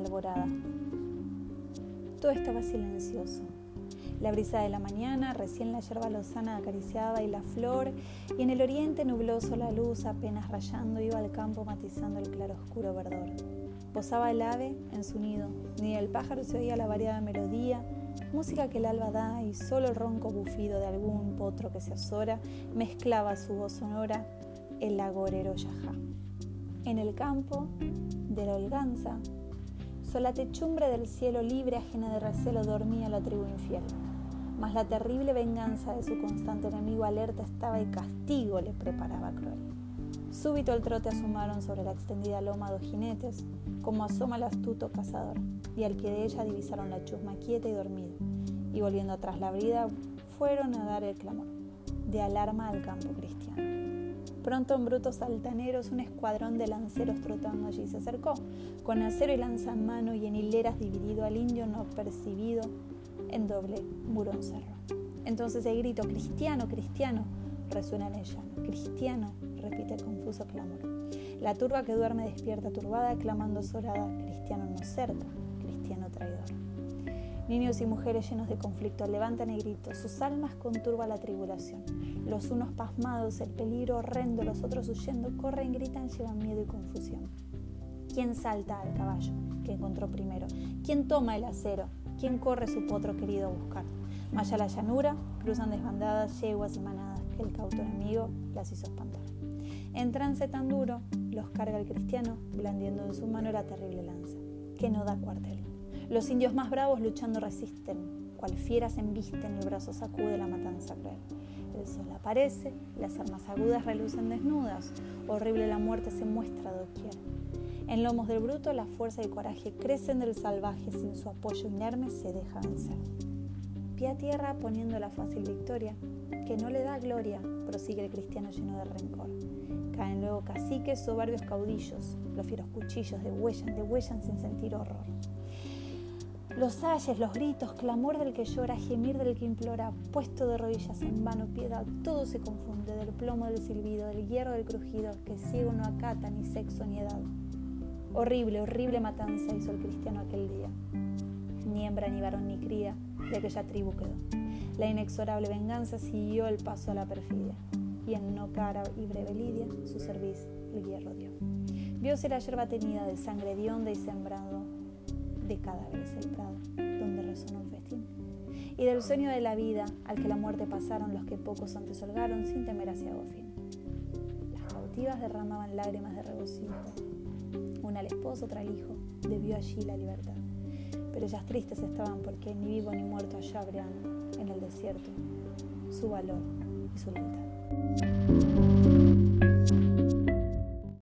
alborada. Todo estaba silencioso. La brisa de la mañana, recién la yerba lozana acariciaba y la flor, y en el oriente nubloso la luz apenas rayando iba al campo matizando el claroscuro verdor. Posaba el ave en su nido, ni el pájaro se oía la variada melodía, música que el alba da y solo el ronco bufido de algún potro que se azora mezclaba su voz sonora el agorero yajá. En el campo de la holganza, sola techumbre del cielo libre ajena de recelo dormía la tribu infiel. Mas la terrible venganza de su constante enemigo alerta estaba y castigo le preparaba cruel. Súbito el trote asomaron sobre la extendida loma dos jinetes, como asoma el astuto cazador, y al pie de ella divisaron la chusma quieta y dormida, y volviendo atrás la brida, fueron a dar el clamor, de alarma al campo cristiano. Pronto en brutos altaneros un escuadrón de lanceros trotando allí se acercó, con acero y lanza en mano y en hileras dividido al indio no percibido en doble murón cerro. Entonces el grito, cristiano, cristiano, resuena en ella. Cristiano, repite el confuso clamor. La turba que duerme despierta turbada, clamando solada, cristiano no cerca, cristiano traidor. Niños y mujeres llenos de conflicto levantan el grito, sus almas conturba la tribulación. Los unos pasmados, el peligro horrendo, los otros huyendo, corren, gritan, llevan miedo y confusión. ¿Quién salta al caballo que encontró primero? ¿Quién toma el acero? ¿Quién corre su potro querido a buscar? Maya la llanura, cruzan desbandadas yeguas y manadas que el cauto enemigo las hizo espantar. En trance tan duro, los carga el cristiano, blandiendo en su mano la terrible lanza, que no da cuartel. Los indios más bravos luchando resisten, cual fieras embisten, el brazo sacude la matanza cruel. El sol aparece, las armas agudas relucen desnudas, horrible la muerte se muestra doquier. En lomos del bruto la fuerza y el coraje crecen del salvaje, sin su apoyo inerme se deja vencer. Pie a tierra poniendo la fácil victoria, que no le da gloria, prosigue el cristiano lleno de rencor. Caen luego caciques, soberbios caudillos, los fieros cuchillos degüellan, degüellan sin sentir horror. Los ayes, los gritos, clamor del que llora, gemir del que implora, puesto de rodillas en vano piedad, todo se confunde del plomo del silbido, del hierro del crujido, que ciego no acata ni sexo ni edad. Horrible, horrible matanza hizo el cristiano aquel día. Ni hembra, ni varón, ni cría de aquella tribu quedó. La inexorable venganza siguió el paso a la perfidia, y en no cara y breve lidia su cerviz el hierro dio. Vióse la yerba tenida de sangre de y sembrado de cadáveres el prado, donde resonó un festín. Y del sueño de la vida al que la muerte pasaron los que pocos antes holgaron sin temer hacia fin. Las cautivas derramaban lágrimas de regocijo. Una al esposo, otra al hijo, debió allí la libertad. Pero ellas tristes estaban porque ni vivo ni muerto allá habrían en el desierto su valor y su lealtad.